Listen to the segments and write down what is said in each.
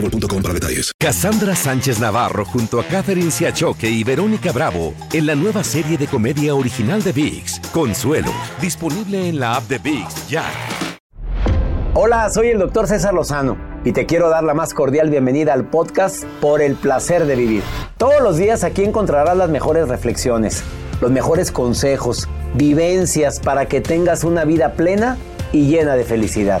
boostmobile.com para detalles. Cassandra Sánchez Navarro junto a Catherine Siachoque y Verónica Bravo en la nueva serie de comedia original de VIX, Consuelo, disponible en la app de VIX ya. Hola, soy el doctor César Lozano y te quiero dar la más cordial bienvenida al podcast Por el placer de vivir. Todos los días aquí encontrarás las mejores reflexiones, los mejores consejos, vivencias para que tengas una vida plena y llena de felicidad.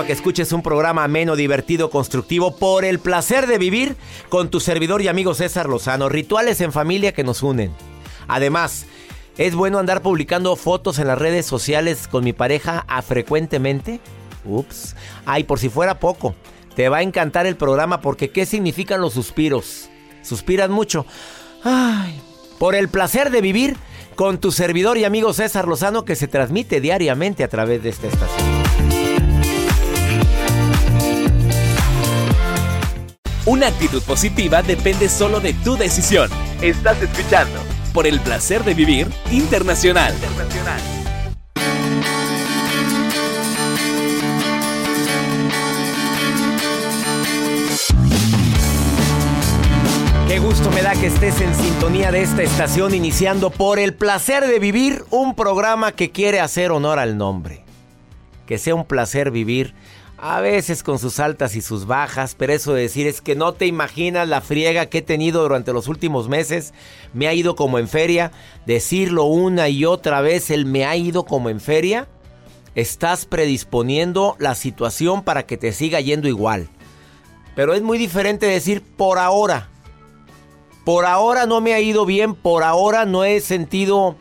A que escuches un programa ameno, divertido, constructivo por el placer de vivir con tu servidor y amigo César Lozano. Rituales en familia que nos unen. Además, es bueno andar publicando fotos en las redes sociales con mi pareja a frecuentemente. Ups. Ay, por si fuera poco. Te va a encantar el programa porque ¿qué significan los suspiros? ¿Suspiras mucho? Ay, por el placer de vivir con tu servidor y amigo César Lozano que se transmite diariamente a través de esta estación. Una actitud positiva depende solo de tu decisión. Estás escuchando por el placer de vivir internacional. Qué gusto me da que estés en sintonía de esta estación iniciando por el placer de vivir un programa que quiere hacer honor al nombre. Que sea un placer vivir, a veces con sus altas y sus bajas, pero eso de decir es que no te imaginas la friega que he tenido durante los últimos meses. Me ha ido como en feria. Decirlo una y otra vez, el me ha ido como en feria. Estás predisponiendo la situación para que te siga yendo igual. Pero es muy diferente decir por ahora. Por ahora no me ha ido bien, por ahora no he sentido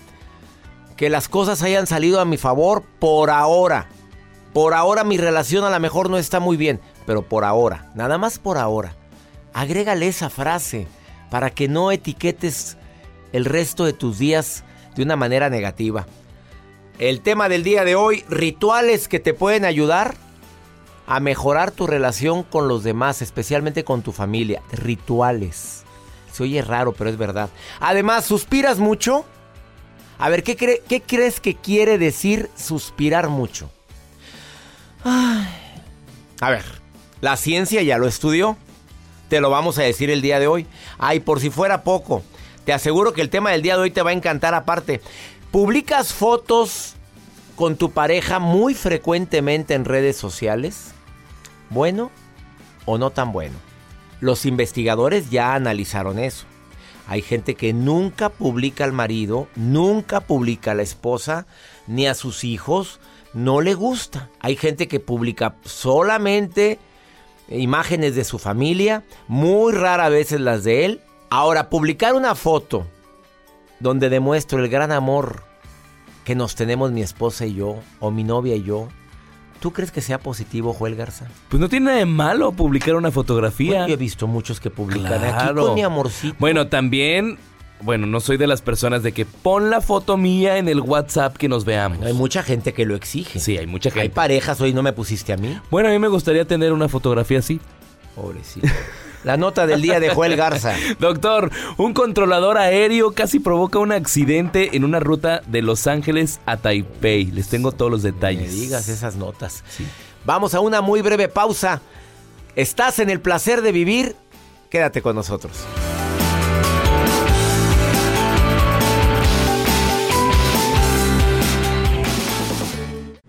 que las cosas hayan salido a mi favor, por ahora. Por ahora mi relación a lo mejor no está muy bien, pero por ahora, nada más por ahora. Agrégale esa frase para que no etiquetes el resto de tus días de una manera negativa. El tema del día de hoy, rituales que te pueden ayudar a mejorar tu relación con los demás, especialmente con tu familia. Rituales. Se oye raro, pero es verdad. Además, ¿suspiras mucho? A ver, ¿qué, qué crees que quiere decir suspirar mucho? Ay. A ver, la ciencia ya lo estudió. Te lo vamos a decir el día de hoy. Ay, por si fuera poco. Te aseguro que el tema del día de hoy te va a encantar aparte. ¿Publicas fotos con tu pareja muy frecuentemente en redes sociales? ¿Bueno o no tan bueno? Los investigadores ya analizaron eso. Hay gente que nunca publica al marido, nunca publica a la esposa, ni a sus hijos. No le gusta. Hay gente que publica solamente imágenes de su familia, muy rara veces las de él. Ahora, publicar una foto donde demuestro el gran amor que nos tenemos mi esposa y yo, o mi novia y yo, ¿tú crees que sea positivo, Joel Garza? Pues no tiene nada de malo publicar una fotografía. Yo he visto muchos que publican aquí con mi amorcito. Bueno, también bueno, no soy de las personas de que pon la foto mía en el WhatsApp que nos veamos. Hay mucha gente que lo exige. Sí, hay mucha gente. Hay parejas, hoy no me pusiste a mí. Bueno, a mí me gustaría tener una fotografía así. Pobrecito. La nota del día de Joel Garza. Doctor, un controlador aéreo casi provoca un accidente en una ruta de Los Ángeles a Taipei. Les tengo todos los detalles. Me digas esas notas. Vamos a una muy breve pausa. ¿Estás en el placer de vivir? Quédate con nosotros.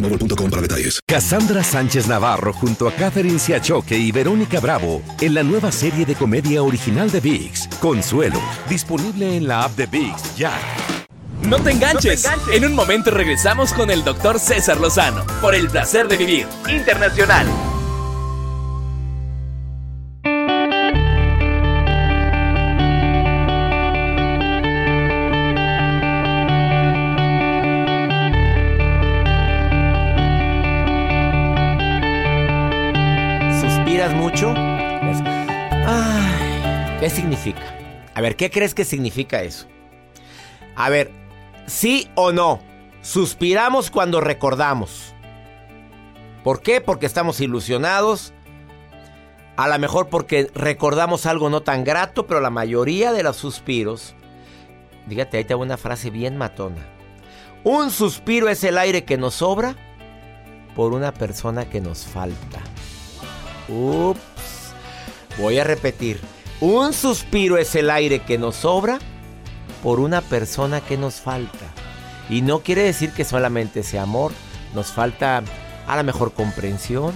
boostmobile.com para detalles. Cassandra Sánchez Navarro junto a Catherine Siachoque y Verónica Bravo en la nueva serie de comedia original de VIX, Consuelo, disponible en la app de VIX ya. No te enganches. En un momento regresamos con el doctor César Lozano por el placer de vivir internacional. A ver, ¿qué crees que significa eso? A ver, sí o no, suspiramos cuando recordamos. ¿Por qué? Porque estamos ilusionados. A lo mejor porque recordamos algo no tan grato, pero la mayoría de los suspiros, dígate, ahí te hago una frase bien matona. Un suspiro es el aire que nos sobra por una persona que nos falta. Ups. Voy a repetir. Un suspiro es el aire que nos sobra por una persona que nos falta. Y no quiere decir que solamente sea amor. Nos falta a la mejor comprensión.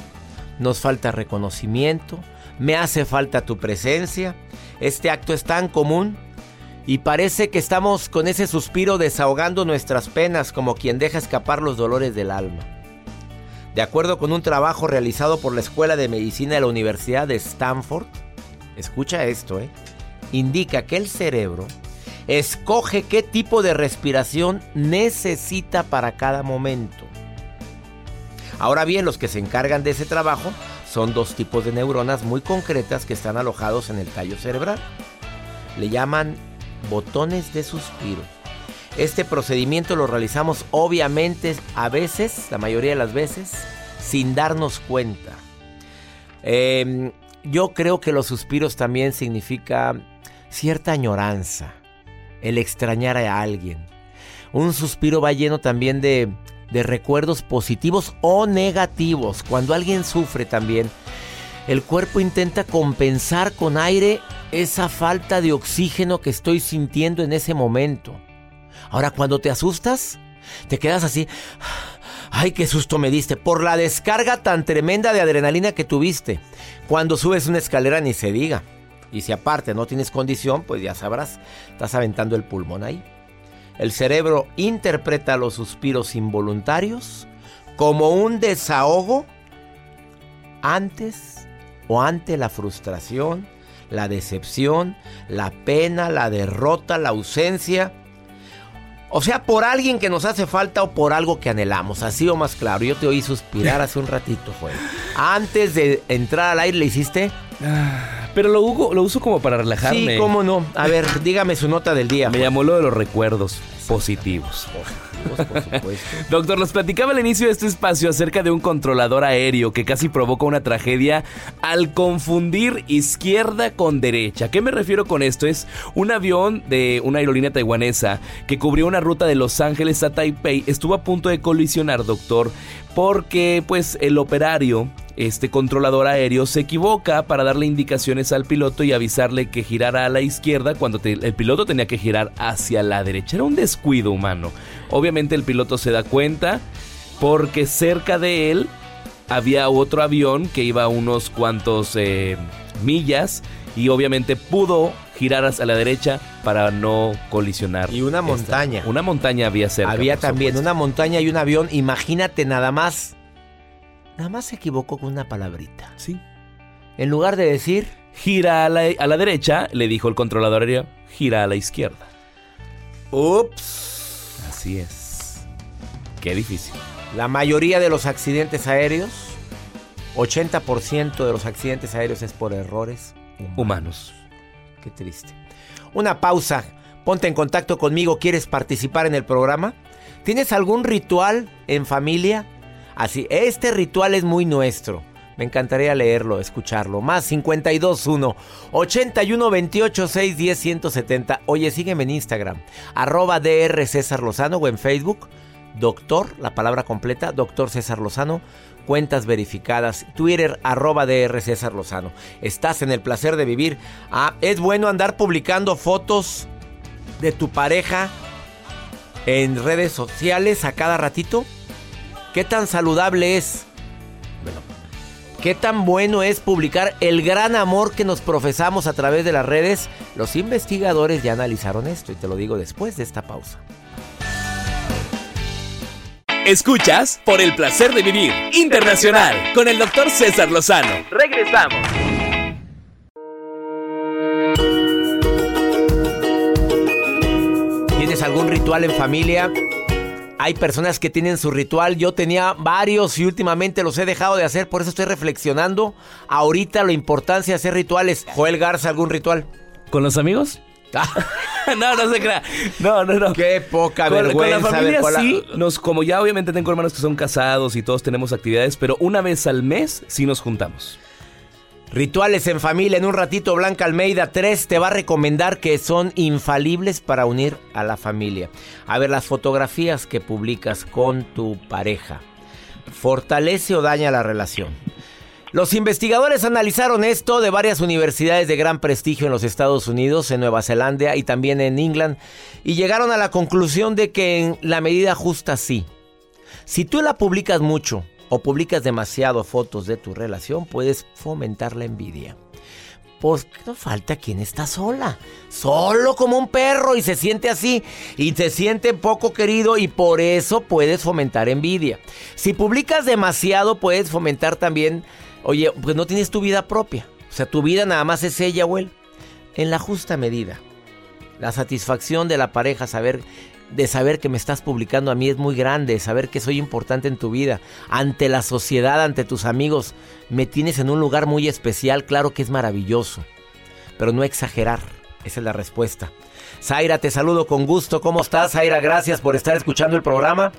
Nos falta reconocimiento. Me hace falta tu presencia. Este acto es tan común. Y parece que estamos con ese suspiro desahogando nuestras penas como quien deja escapar los dolores del alma. De acuerdo con un trabajo realizado por la Escuela de Medicina de la Universidad de Stanford, escucha esto, ¿eh? indica que el cerebro escoge qué tipo de respiración necesita para cada momento. Ahora bien, los que se encargan de ese trabajo son dos tipos de neuronas muy concretas que están alojados en el tallo cerebral. Le llaman botones de suspiro. Este procedimiento lo realizamos obviamente a veces, la mayoría de las veces, sin darnos cuenta. Eh, yo creo que los suspiros también significa cierta añoranza, el extrañar a alguien. Un suspiro va lleno también de, de recuerdos positivos o negativos. Cuando alguien sufre también, el cuerpo intenta compensar con aire esa falta de oxígeno que estoy sintiendo en ese momento. Ahora, cuando te asustas, te quedas así. Ay, qué susto me diste por la descarga tan tremenda de adrenalina que tuviste. Cuando subes una escalera ni se diga. Y si aparte no tienes condición, pues ya sabrás, estás aventando el pulmón ahí. El cerebro interpreta los suspiros involuntarios como un desahogo antes o ante la frustración, la decepción, la pena, la derrota, la ausencia. O sea, por alguien que nos hace falta o por algo que anhelamos. Así o más claro. Yo te oí suspirar hace un ratito, Joel. Antes de entrar al aire, ¿le hiciste? Pero lo, lo uso como para relajarme. Sí, cómo no. A ver, dígame su nota del día. Me llamó lo de los recuerdos. Positivos. Positivos, por supuesto. Doctor, nos platicaba al inicio de este espacio acerca de un controlador aéreo que casi provoca una tragedia al confundir izquierda con derecha. ¿A qué me refiero con esto? Es un avión de una aerolínea taiwanesa que cubrió una ruta de Los Ángeles a Taipei. Estuvo a punto de colisionar, doctor, porque pues el operario este controlador aéreo se equivoca para darle indicaciones al piloto y avisarle que girara a la izquierda cuando el piloto tenía que girar hacia la derecha. Era un descuido humano. Obviamente el piloto se da cuenta porque cerca de él había otro avión que iba a unos cuantos eh, millas y obviamente pudo girar hacia la derecha para no colisionar. Y una montaña. una montaña había cerca. Había también una montaña y un avión. Imagínate nada más Nada más se equivocó con una palabrita. Sí. En lugar de decir... Gira a la, a la derecha, le dijo el controlador aéreo, gira a la izquierda. Ups. Así es. Qué difícil. La mayoría de los accidentes aéreos, 80% de los accidentes aéreos es por errores humanos. humanos. Qué triste. Una pausa. Ponte en contacto conmigo. ¿Quieres participar en el programa? ¿Tienes algún ritual en familia? Así, este ritual es muy nuestro. Me encantaría leerlo, escucharlo. Más 521 81 28 610 170. Oye, sígueme en Instagram. Arroba DR César Lozano o en Facebook. Doctor, la palabra completa, Doctor César Lozano. Cuentas verificadas. Twitter, arroba César Lozano. Estás en el placer de vivir. Ah, es bueno andar publicando fotos de tu pareja en redes sociales a cada ratito. ¿Qué tan saludable es? Bueno, ¿qué tan bueno es publicar el gran amor que nos profesamos a través de las redes? Los investigadores ya analizaron esto y te lo digo después de esta pausa. Escuchas por el placer de vivir internacional con el doctor César Lozano. Regresamos. ¿Tienes algún ritual en familia? Hay personas que tienen su ritual. Yo tenía varios y últimamente los he dejado de hacer. Por eso estoy reflexionando ahorita la importancia de hacer rituales. Joel Garza, ¿algún ritual? ¿Con los amigos? no, no se crea. No, no, no. Qué poca vergüenza. Con la familia sí, nos, como ya obviamente tengo hermanos que son casados y todos tenemos actividades, pero una vez al mes sí nos juntamos. Rituales en familia, en un ratito Blanca Almeida 3 te va a recomendar que son infalibles para unir a la familia. A ver, las fotografías que publicas con tu pareja, ¿fortalece o daña la relación? Los investigadores analizaron esto de varias universidades de gran prestigio en los Estados Unidos, en Nueva Zelanda y también en England, y llegaron a la conclusión de que en la medida justa sí. Si tú la publicas mucho, o publicas demasiado fotos de tu relación, puedes fomentar la envidia. Pues no falta quien está sola, solo como un perro y se siente así y se siente poco querido y por eso puedes fomentar envidia. Si publicas demasiado puedes fomentar también, oye, pues no tienes tu vida propia, o sea, tu vida nada más es ella o en la justa medida. La satisfacción de la pareja, saber de saber que me estás publicando a mí es muy grande, saber que soy importante en tu vida, ante la sociedad, ante tus amigos, me tienes en un lugar muy especial, claro que es maravilloso, pero no exagerar, esa es la respuesta. Zaira, te saludo con gusto, ¿cómo estás? Zaira, gracias por estar escuchando el programa.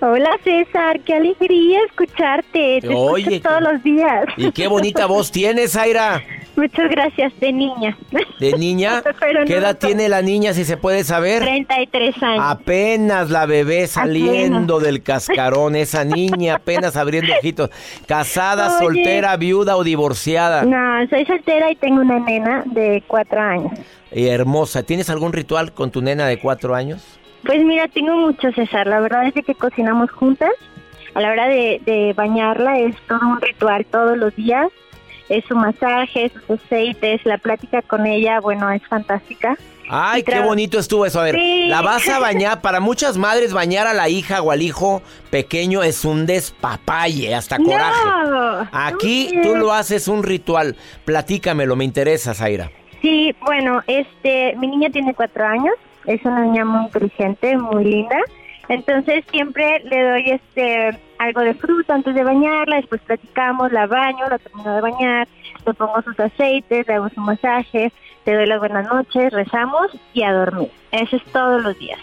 Hola César, qué alegría escucharte. Te Oye, todos los días. Y qué bonita voz tienes, Zaira. Muchas gracias, de niña. ¿De niña? ¿Qué edad tiene la niña, si se puede saber? 33 años. Apenas la bebé saliendo del cascarón, esa niña apenas abriendo ojitos. ¿Casada, soltera, viuda o divorciada? No, soy soltera y tengo una nena de cuatro años. Y hermosa. ¿Tienes algún ritual con tu nena de cuatro años? Pues mira, tengo mucho, César. La verdad es que cocinamos juntas. A la hora de, de bañarla es todo un ritual todos los días es su masaje, sus aceites, la plática con ella, bueno, es fantástica. Ay, qué bonito estuvo eso. A ver, la vas a bañar. Para muchas madres, bañar a la hija o al hijo pequeño es un despapalle, hasta coraje. Aquí tú lo haces un ritual. Platícamelo, me interesa, Zaira. Sí, bueno, este, mi niña tiene cuatro años. Es una niña muy inteligente, muy linda. Entonces siempre le doy este algo de fruta antes de bañarla, después platicamos, la baño, la termino de bañar, le pongo sus aceites, le hago su masaje, le doy las buenas noches, rezamos y a dormir. Eso es todos los días.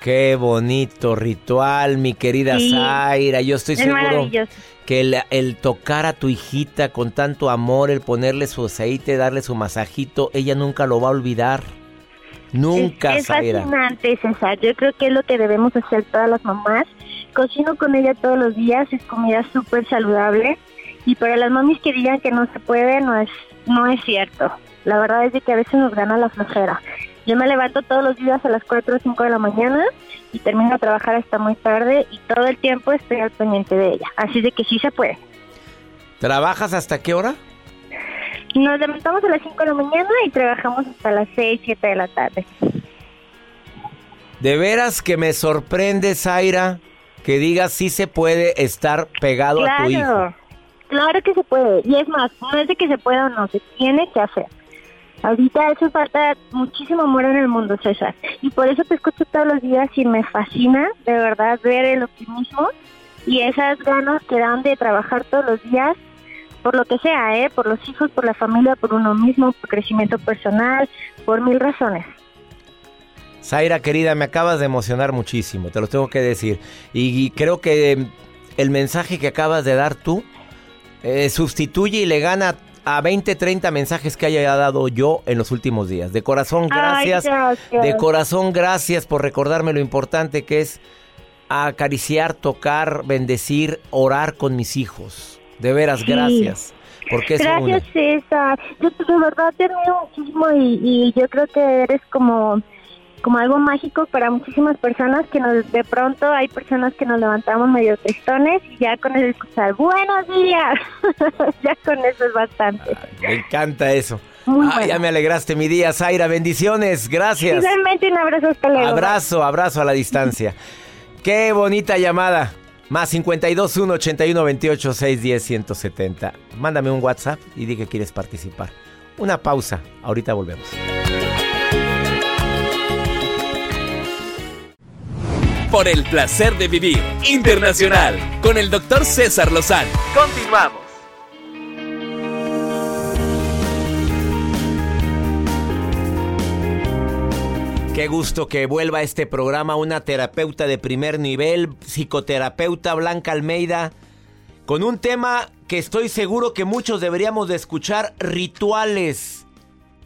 Qué bonito ritual, mi querida Zaira. Yo estoy seguro que el, tocar a tu hijita con tanto amor, el ponerle su aceite, darle su masajito, ella nunca lo va a olvidar. Nunca, es, es fascinante, César. Yo creo que es lo que debemos hacer todas las mamás. Cocino con ella todos los días, es comida súper saludable. Y para las mamis que digan que no se puede, no es, no es cierto. La verdad es de que a veces nos gana la flojera. Yo me levanto todos los días a las 4 o 5 de la mañana y termino a trabajar hasta muy tarde y todo el tiempo estoy al pendiente de ella. Así de que sí se puede. ¿Trabajas hasta qué hora? Nos levantamos a las 5 de la mañana y trabajamos hasta las 6, 7 de la tarde. De veras que me sorprende, Zaira, que digas si se puede estar pegado a tu hijo. Claro que se puede. Y es más, no es de que se pueda o no, se tiene que hacer. Ahorita hace falta muchísimo amor en el mundo, César. Y por eso te escucho todos los días y me fascina, de verdad, ver el optimismo y esas ganas que dan de trabajar todos los días por lo que sea, ¿eh? Por los hijos, por la familia, por uno mismo, por crecimiento personal, por mil razones. Zaira, querida, me acabas de emocionar muchísimo, te lo tengo que decir. Y, creo que el mensaje que acabas de dar tú eh, sustituye y le gana a 20, 30 mensajes que haya dado yo en los últimos días. De corazón, gracias. De corazón, gracias por recordarme lo importante que es acariciar, tocar, bendecir, orar con mis hijos. De veras, gracias. Porque gracias, César. Yo de verdad te admiro muchísimo y, y yo creo que eres como como algo mágico para muchísimas personas que nos de pronto hay personas que nos levantamos medio tristones y ya con eso escuchar buenos días ya con eso es bastante. Me encanta eso. Ya me alegraste mi día Zaira. Bendiciones gracias. Igualmente un abrazo hasta luego. Abrazo abrazo a la distancia. Qué bonita llamada más 52 1 81 28 610 170 mándame un WhatsApp y di que quieres participar una pausa ahorita volvemos por el placer de vivir internacional con el doctor César Lozano. Continuamos. Qué gusto que vuelva a este programa una terapeuta de primer nivel, psicoterapeuta Blanca Almeida, con un tema que estoy seguro que muchos deberíamos de escuchar, rituales.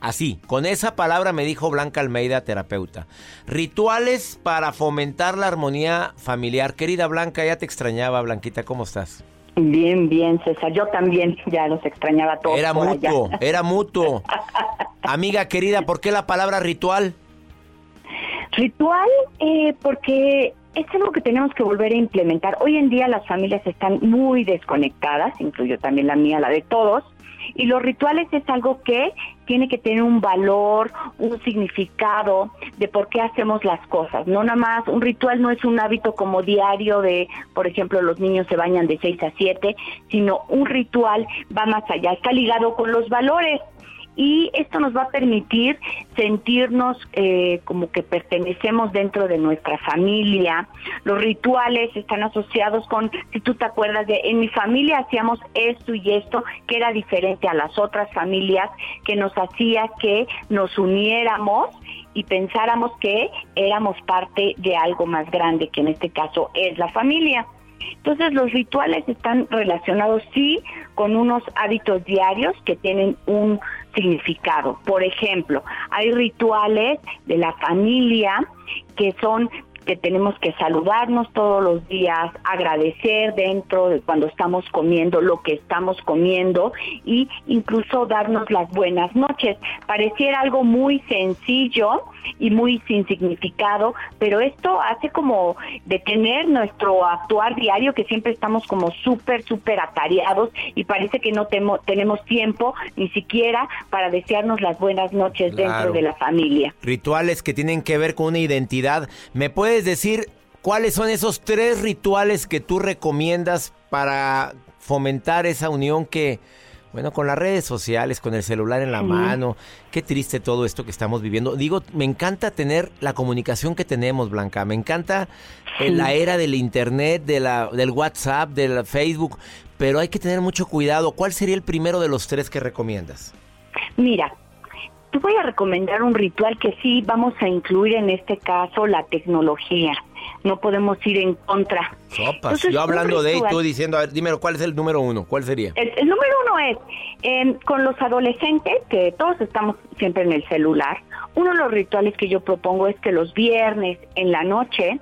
Así, con esa palabra me dijo Blanca Almeida, terapeuta. Rituales para fomentar la armonía familiar. Querida Blanca, ya te extrañaba, Blanquita, ¿cómo estás? Bien, bien, César. Yo también ya los extrañaba todos. Era mutuo, era mutuo. Amiga querida, ¿por qué la palabra ritual? Ritual, eh, porque es algo que tenemos que volver a implementar. Hoy en día las familias están muy desconectadas, incluyo también la mía, la de todos, y los rituales es algo que tiene que tener un valor, un significado de por qué hacemos las cosas. No nada más, un ritual no es un hábito como diario de, por ejemplo, los niños se bañan de 6 a 7, sino un ritual va más allá, está ligado con los valores y esto nos va a permitir sentirnos eh, como que pertenecemos dentro de nuestra familia. Los rituales están asociados con, si tú te acuerdas de, en mi familia hacíamos esto y esto, que era diferente a las otras familias, que nos hacía que nos uniéramos y pensáramos que éramos parte de algo más grande, que en este caso es la familia. Entonces los rituales están relacionados sí con unos hábitos diarios que tienen un significado. Por ejemplo, hay rituales de la familia que son que tenemos que saludarnos todos los días, agradecer dentro de cuando estamos comiendo lo que estamos comiendo y incluso darnos las buenas noches. Pareciera algo muy sencillo y muy sin significado, pero esto hace como detener nuestro actuar diario que siempre estamos como súper, súper atareados y parece que no tenemos tiempo ni siquiera para desearnos las buenas noches dentro de la familia. Rituales que tienen que ver con una identidad. ¿Me puede puedes decir cuáles son esos tres rituales que tú recomiendas para fomentar esa unión que, bueno, con las redes sociales, con el celular en la mano, qué triste todo esto que estamos viviendo. Digo, me encanta tener la comunicación que tenemos, Blanca, me encanta eh, la era del internet, de la, del WhatsApp, del Facebook, pero hay que tener mucho cuidado. ¿Cuál sería el primero de los tres que recomiendas? Mira, te voy a recomendar un ritual que sí vamos a incluir en este caso la tecnología. No podemos ir en contra. Sopas, yo hablando de y tú diciendo, a ver, dime, ¿cuál es el número uno? ¿Cuál sería? El, número uno es, em, con los adolescentes, que todos estamos siempre en el celular, uno de los rituales que yo propongo es que los viernes en la noche,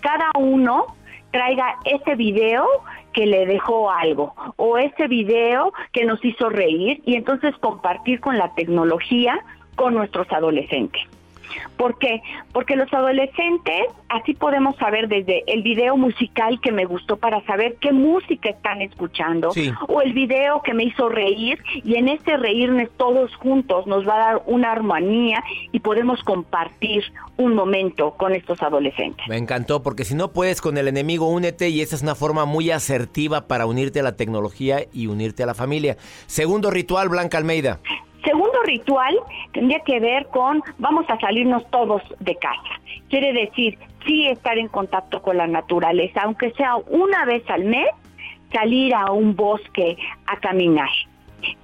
cada uno traiga ese video que le dejó algo o ese video que nos hizo reír y entonces compartir con la tecnología con nuestros adolescentes. ¿Por qué? Porque los adolescentes, así podemos saber desde el video musical que me gustó para saber qué música están escuchando, o el video que me hizo reír, y en ese reírnos todos juntos nos va a dar una armonía y podemos compartir un momento con estos adolescentes. Me encantó, porque si no puedes con el enemigo, únete, y esa es una forma muy asertiva para unirte a la tecnología y unirte a la familia. Segundo ritual, Blanca Almeida. Segundo ritual tendría que ver con vamos a salirnos todos de casa. Quiere decir, sí estar en contacto con la naturaleza, aunque sea una vez al mes, salir a un bosque a caminar.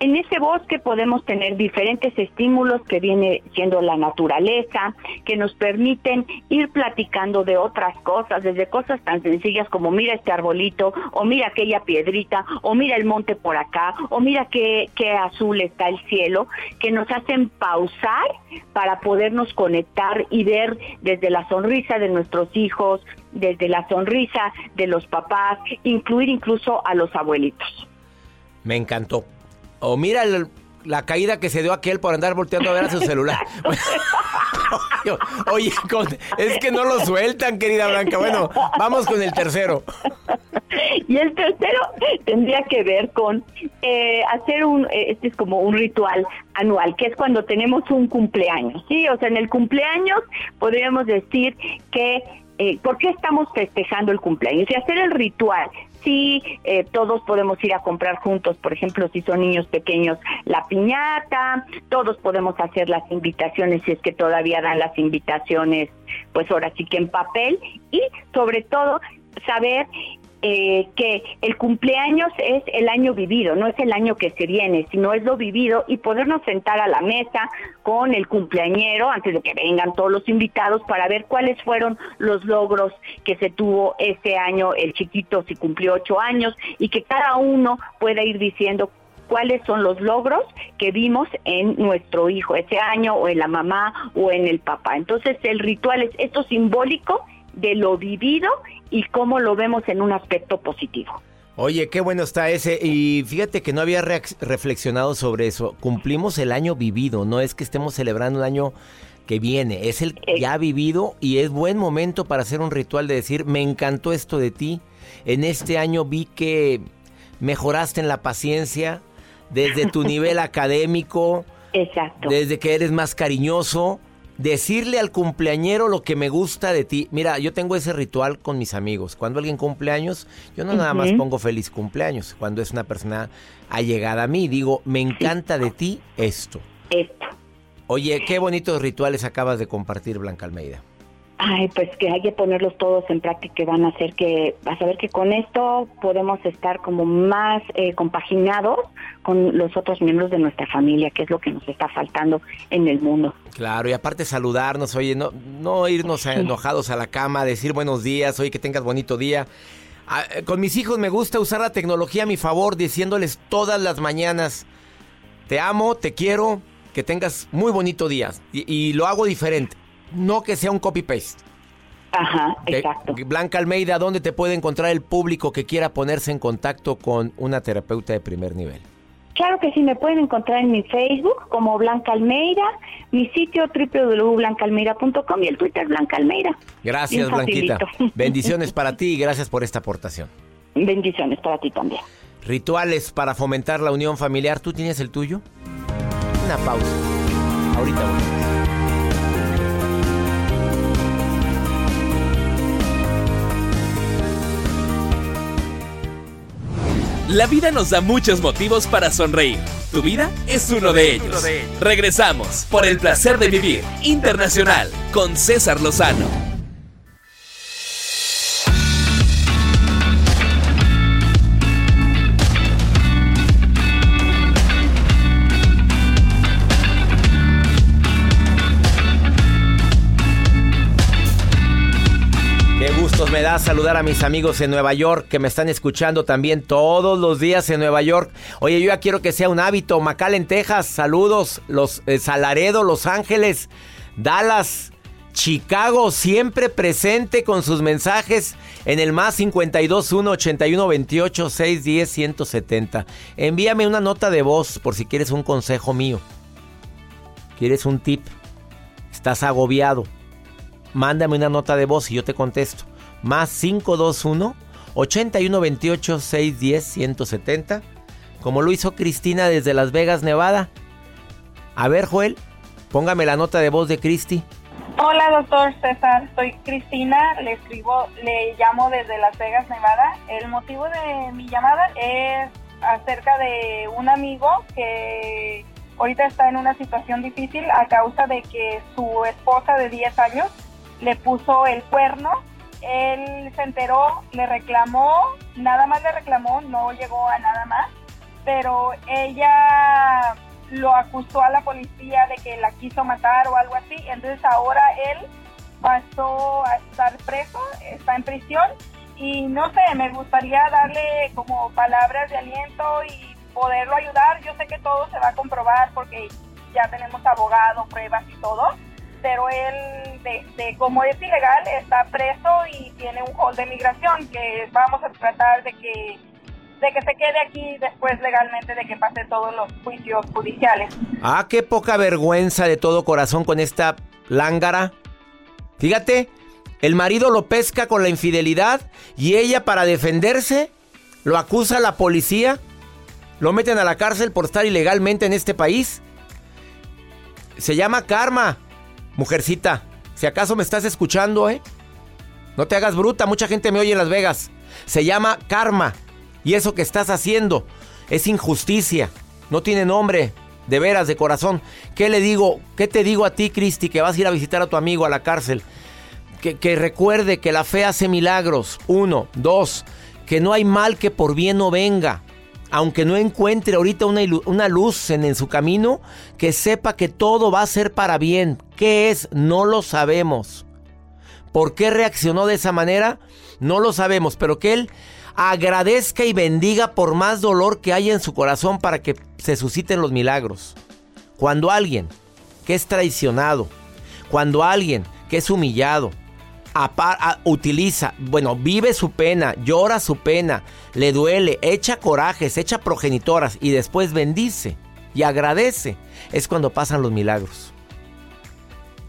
En ese bosque podemos tener diferentes estímulos que viene siendo la naturaleza, que nos permiten ir platicando de otras cosas, desde cosas tan sencillas como mira este arbolito, o mira aquella piedrita, o mira el monte por acá, o mira qué, qué azul está el cielo, que nos hacen pausar para podernos conectar y ver desde la sonrisa de nuestros hijos, desde la sonrisa de los papás, incluir incluso a los abuelitos. Me encantó. O mira la caída que se dio aquel por andar volteando a ver a su celular. Oye, es que no lo sueltan, querida Blanca. Bueno, vamos con el tercero. Y el tercero tendría que ver con eh, hacer un, eh, este es como un ritual anual, que es cuando tenemos un cumpleaños, ¿sí? O sea, en el cumpleaños podríamos decir que eh, ¿por qué estamos festejando el cumpleaños? Y hacer el ritual sí, eh, todos podemos ir a comprar juntos, por ejemplo, si son niños pequeños, la piñata, todos podemos hacer las invitaciones si es que todavía dan las invitaciones, pues ahora sí que en papel y sobre todo saber eh, que el cumpleaños es el año vivido, no es el año que se viene, sino es lo vivido y podernos sentar a la mesa con el cumpleañero antes de que vengan todos los invitados para ver cuáles fueron los logros que se tuvo este año, el chiquito si cumplió ocho años y que cada uno pueda ir diciendo cuáles son los logros que vimos en nuestro hijo ese año o en la mamá o en el papá. Entonces el ritual es esto simbólico de lo vivido y cómo lo vemos en un aspecto positivo. Oye, qué bueno está ese. Y fíjate que no había reflexionado sobre eso. Cumplimos el año vivido, no es que estemos celebrando un año que viene, es el eh. ya vivido y es buen momento para hacer un ritual de decir, me encantó esto de ti. En este año vi que mejoraste en la paciencia, desde tu nivel académico, Exacto. desde que eres más cariñoso decirle al cumpleañero lo que me gusta de ti. Mira, yo tengo ese ritual con mis amigos. Cuando alguien cumpleaños, yo no nada más pongo feliz cumpleaños. Cuando es una persona allegada a mí, digo, me encanta de ti esto. Esto. Oye, qué bonitos rituales acabas de compartir, Blanca Almeida. Ay, pues que hay que ponerlos todos en práctica y van a hacer que, vas a ver que con esto podemos estar como más eh, compaginados con los otros miembros de nuestra familia, que es lo que nos está faltando en el mundo. Claro, y aparte saludarnos, oye, no, no irnos enojados a la cama, decir buenos días, oye, que tengas bonito día. Ah, eh, con mis hijos me gusta usar la tecnología a mi favor, diciéndoles todas las mañanas, te amo, te quiero, que tengas muy bonito día. y lo hago diferente no que sea un copy-paste. Ajá, exacto. Blanca Almeida, ¿dónde te puede encontrar el público que quiera ponerse en contacto con una terapeuta de primer nivel? Claro que sí, me pueden encontrar en mi Facebook como Blanca Almeida, mi sitio www.blancaalmeida.com y el Twitter Blanca Almeida. Gracias, Blanquita. Bendiciones para ti y gracias por esta aportación. Bendiciones para ti también. Rituales para fomentar la unión familiar. ¿Tú tienes el tuyo? Una pausa. Ahorita La vida nos da muchos motivos para sonreír. Tu vida es uno de ellos. Regresamos por el placer de vivir internacional con César Lozano. Da saludar a mis amigos en Nueva York que me están escuchando también todos los días en Nueva York. Oye, yo ya quiero que sea un hábito. en Texas, saludos. Los eh, Salaredo, Los Ángeles, Dallas, Chicago, siempre presente con sus mensajes en el más 521 81 28 610 170. Envíame una nota de voz por si quieres un consejo mío. ¿Quieres un tip? ¿Estás agobiado? Mándame una nota de voz y yo te contesto más 521 8128 610 170, como lo hizo Cristina desde Las Vegas, Nevada. A ver, Joel, póngame la nota de voz de Cristi. Hola, doctor César, soy Cristina, le escribo, le llamo desde Las Vegas, Nevada. El motivo de mi llamada es acerca de un amigo que ahorita está en una situación difícil a causa de que su esposa de 10 años le puso el cuerno él se enteró, le reclamó, nada más le reclamó, no llegó a nada más, pero ella lo acusó a la policía de que la quiso matar o algo así, entonces ahora él pasó a estar preso, está en prisión y no sé, me gustaría darle como palabras de aliento y poderlo ayudar. Yo sé que todo se va a comprobar porque ya tenemos abogado, pruebas y todo, pero él, de, como es ilegal, está preso y tiene un hold de migración que vamos a tratar de que de que se quede aquí después legalmente de que pase todos los juicios judiciales. Ah, qué poca vergüenza de todo corazón con esta lángara. Fíjate, el marido lo pesca con la infidelidad y ella para defenderse lo acusa a la policía. Lo meten a la cárcel por estar ilegalmente en este país. Se llama karma. Mujercita, si acaso me estás escuchando, ¿eh? No te hagas bruta, mucha gente me oye en Las Vegas. Se llama karma. Y eso que estás haciendo es injusticia. No tiene nombre, de veras, de corazón. ¿Qué le digo? ¿Qué te digo a ti, Cristi, que vas a ir a visitar a tu amigo a la cárcel? Que, que recuerde que la fe hace milagros. Uno. Dos. Que no hay mal que por bien no venga aunque no encuentre ahorita una, luz en, en, su camino, que sepa que todo va a ser para bien. ¿Qué es? No lo sabemos. ¿Por qué reaccionó de esa manera? No lo sabemos, pero que él agradezca y bendiga por más dolor que haya en su corazón para que se susciten los milagros. Cuando alguien que es traicionado, cuando alguien que es humillado, utiliza, bueno, vive su pena, llora su pena, le duele, echa corajes, echa progenitoras y después bendice y agradece, es cuando pasan los milagros.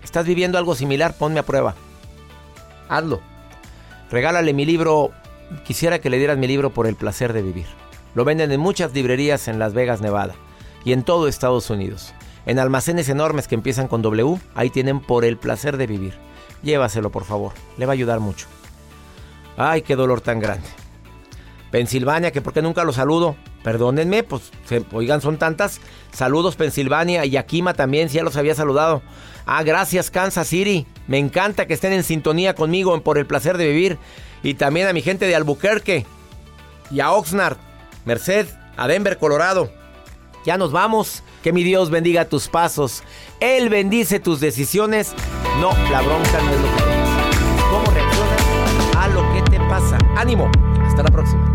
¿Estás viviendo algo similar? Ponme a prueba. Hazlo. Regálale mi libro. Quisiera que le dieras mi libro por el placer de vivir. Lo venden en muchas librerías en Las Vegas, Nevada y en todo Estados Unidos. En almacenes enormes que empiezan con W, ahí tienen por el placer de vivir. Llévaselo, por favor. Le va a ayudar mucho. Ay, qué dolor tan grande. Pensilvania, que por qué nunca lo saludo. Perdónenme, pues, oigan, son tantas. Saludos, Pensilvania. Y Yakima también, si ya los había saludado. Ah, gracias, Kansas City. Me encanta que estén en sintonía conmigo por el placer de vivir. Y también a mi gente de Albuquerque. Y a Oxnard, Merced, a Denver, Colorado. Ya nos vamos. Que mi Dios bendiga tus pasos. Él bendice tus decisiones. No, la bronca no es lo que. ¿Cómo reaccionas a lo que te pasa? Ánimo. Hasta la próxima.